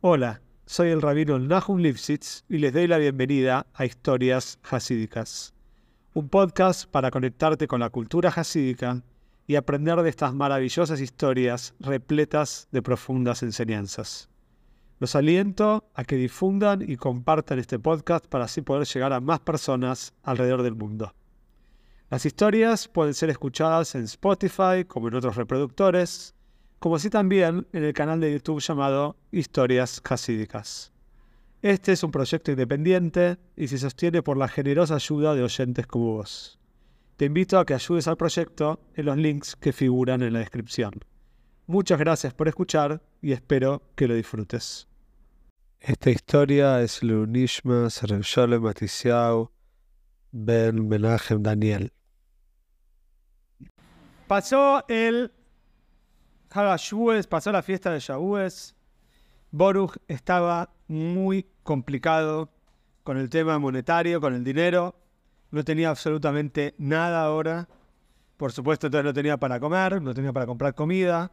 Hola, soy el rabino Nahum Lipsitz y les doy la bienvenida a Historias Hasídicas, un podcast para conectarte con la cultura hasídica y aprender de estas maravillosas historias repletas de profundas enseñanzas. Los aliento a que difundan y compartan este podcast para así poder llegar a más personas alrededor del mundo. Las historias pueden ser escuchadas en Spotify como en otros reproductores, como así también en el canal de YouTube llamado Historias Hasídicas. Este es un proyecto independiente y se sostiene por la generosa ayuda de oyentes como vos. Te invito a que ayudes al proyecto en los links que figuran en la descripción. Muchas gracias por escuchar y espero que lo disfrutes. Esta historia es Lunishma Shalom Matisiau Ben Menachem Daniel. Pasó el pasó la fiesta de Shavuos. Boruch estaba muy complicado con el tema monetario, con el dinero. No tenía absolutamente nada ahora. Por supuesto, entonces no tenía para comer, no tenía para comprar comida.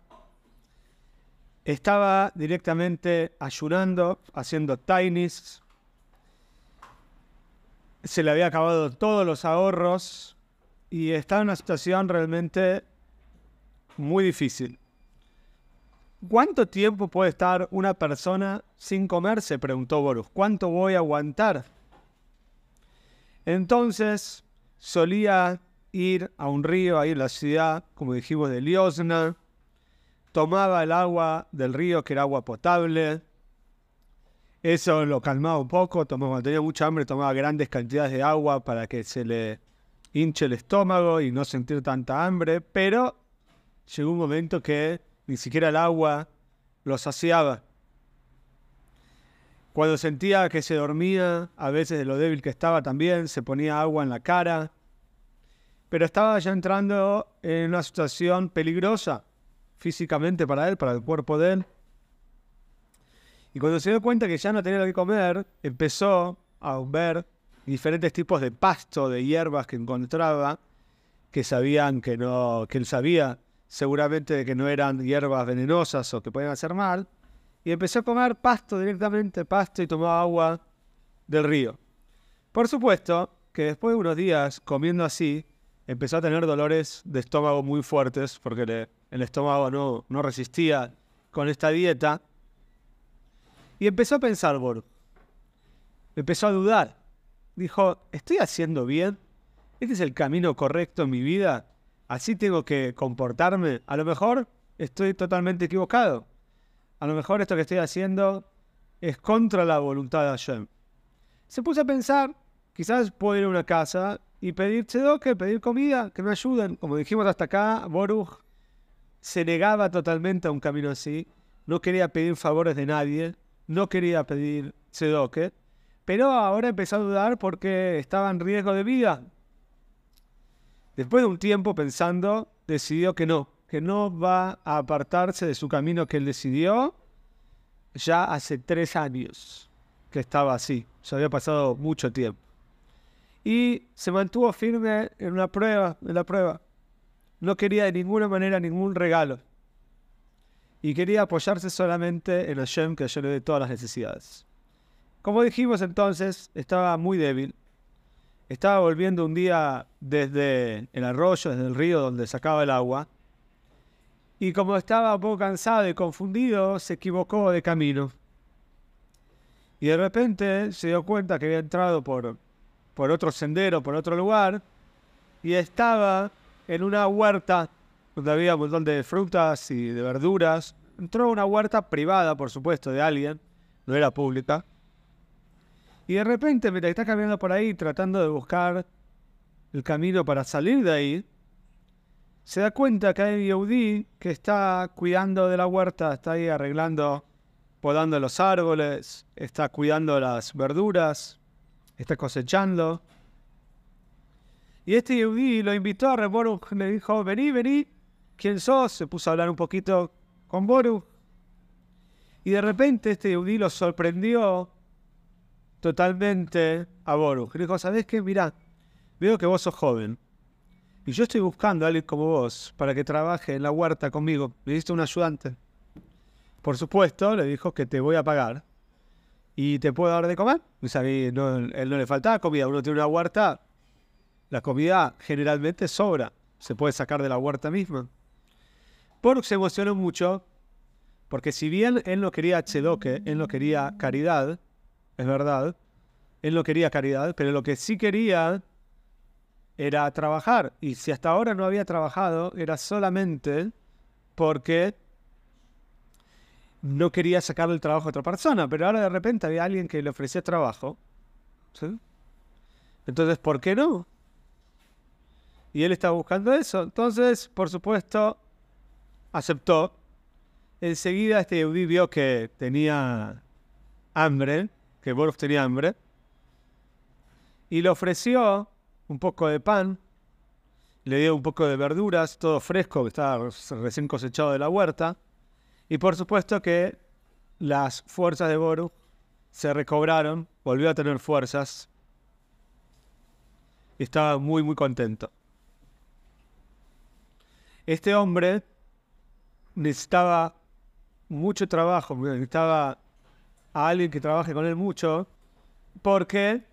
Estaba directamente ayunando, haciendo tinies. Se le había acabado todos los ahorros y estaba en una situación realmente muy difícil. ¿Cuánto tiempo puede estar una persona sin comer? Se preguntó Boruch. ¿Cuánto voy a aguantar? Entonces solía ir a un río ahí en la ciudad, como dijimos, de Liosna. Tomaba el agua del río, que era agua potable. Eso lo calmaba un poco. Tomaba, cuando tenía mucha hambre, tomaba grandes cantidades de agua para que se le hinche el estómago y no sentir tanta hambre. Pero llegó un momento que ni siquiera el agua lo saciaba. Cuando sentía que se dormía, a veces de lo débil que estaba también, se ponía agua en la cara. Pero estaba ya entrando en una situación peligrosa físicamente para él, para el cuerpo de él. Y cuando se dio cuenta que ya no tenía lo que comer, empezó a ver diferentes tipos de pasto, de hierbas que encontraba, que sabían que no, que él sabía seguramente de que no eran hierbas venenosas o que podían hacer mal, y empezó a comer pasto directamente, pasto y tomaba agua del río. Por supuesto que después de unos días comiendo así, empezó a tener dolores de estómago muy fuertes, porque el estómago no, no resistía con esta dieta, y empezó a pensar, Borg. Empezó a dudar. Dijo, ¿estoy haciendo bien? ¿Este es el camino correcto en mi vida? Así tengo que comportarme. A lo mejor estoy totalmente equivocado. A lo mejor esto que estoy haciendo es contra la voluntad de Hashem. Se puso a pensar, quizás puedo ir a una casa y pedir que pedir comida, que me ayuden. Como dijimos hasta acá, Boruch se negaba totalmente a un camino así. No quería pedir favores de nadie, no quería pedir sedoque, pero ahora empezó a dudar porque estaba en riesgo de vida. Después de un tiempo pensando, decidió que no, que no va a apartarse de su camino que él decidió ya hace tres años que estaba así, ya había pasado mucho tiempo. Y se mantuvo firme en una prueba, en la prueba. No quería de ninguna manera ningún regalo. Y quería apoyarse solamente en Hashem que yo le dé todas las necesidades. Como dijimos entonces, estaba muy débil, estaba volviendo un día desde el arroyo, desde el río donde sacaba el agua, y como estaba un poco cansado y confundido, se equivocó de camino. Y de repente se dio cuenta que había entrado por, por otro sendero, por otro lugar, y estaba en una huerta donde había un montón de frutas y de verduras. Entró a una huerta privada, por supuesto, de alguien, no era pública. Y de repente, mientras está caminando por ahí tratando de buscar el camino para salir de ahí, se da cuenta que hay Yehudi que está cuidando de la huerta, está ahí arreglando, podando los árboles, está cuidando las verduras, está cosechando. Y este Yehudi lo invitó a Boruch, le dijo, vení, vení, ¿quién sos? Se puso a hablar un poquito con Boruch. Y de repente este Yehudi lo sorprendió totalmente a Boruch. Le dijo, ¿sabés qué? Mirá, veo que vos sos joven. Y yo estoy buscando a alguien como vos para que trabaje en la huerta conmigo. Me diste un ayudante. por supuesto, le dijo que te voy a pagar y te puedo dar de comer. O sea, no, él no le faltaba comida. Uno tiene una huerta, la comida generalmente sobra. Se puede sacar de la huerta misma. Boruk se emocionó mucho porque si bien él no quería chedoque, él no quería caridad, es verdad, él no quería caridad, pero lo que sí quería era trabajar. Y si hasta ahora no había trabajado, era solamente porque no quería sacarle el trabajo a otra persona. Pero ahora de repente había alguien que le ofrecía trabajo. Entonces, ¿por qué no? Y él estaba buscando eso. Entonces, por supuesto, aceptó. Enseguida este Yehudi vio que tenía hambre, que Boruch tenía hambre, y le ofreció un poco de pan, le dio un poco de verduras, todo fresco, que estaba recién cosechado de la huerta, y por supuesto que las fuerzas de Boruch se recobraron, volvió a tener fuerzas, estaba muy, muy contento. Este hombre necesitaba mucho trabajo, necesitaba a alguien que trabaje con él mucho, porque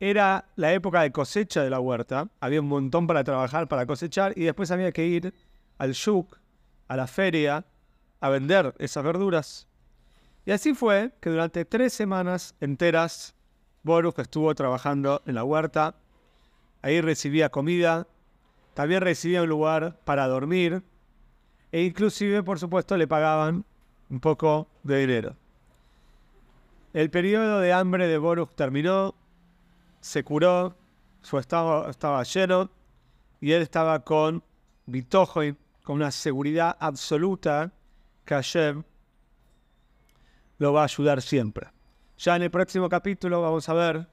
era la época de cosecha de la huerta, había un montón para trabajar, para cosechar, y después había que ir al shuk, a la feria, a vender esas verduras. Y así fue que durante tres semanas enteras, Boruch estuvo trabajando en la huerta, ahí recibía comida, también recibía un lugar para dormir, e inclusive, por supuesto, le pagaban un poco de dinero. El periodo de hambre de Boruch terminó, se curó, su estado estaba lleno y él estaba con bitojo, con una seguridad absoluta que Hashem lo va a ayudar siempre. Ya en el próximo capítulo vamos a ver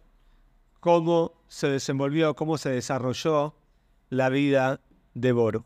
cómo se desenvolvió, cómo se desarrolló la vida de Boruch.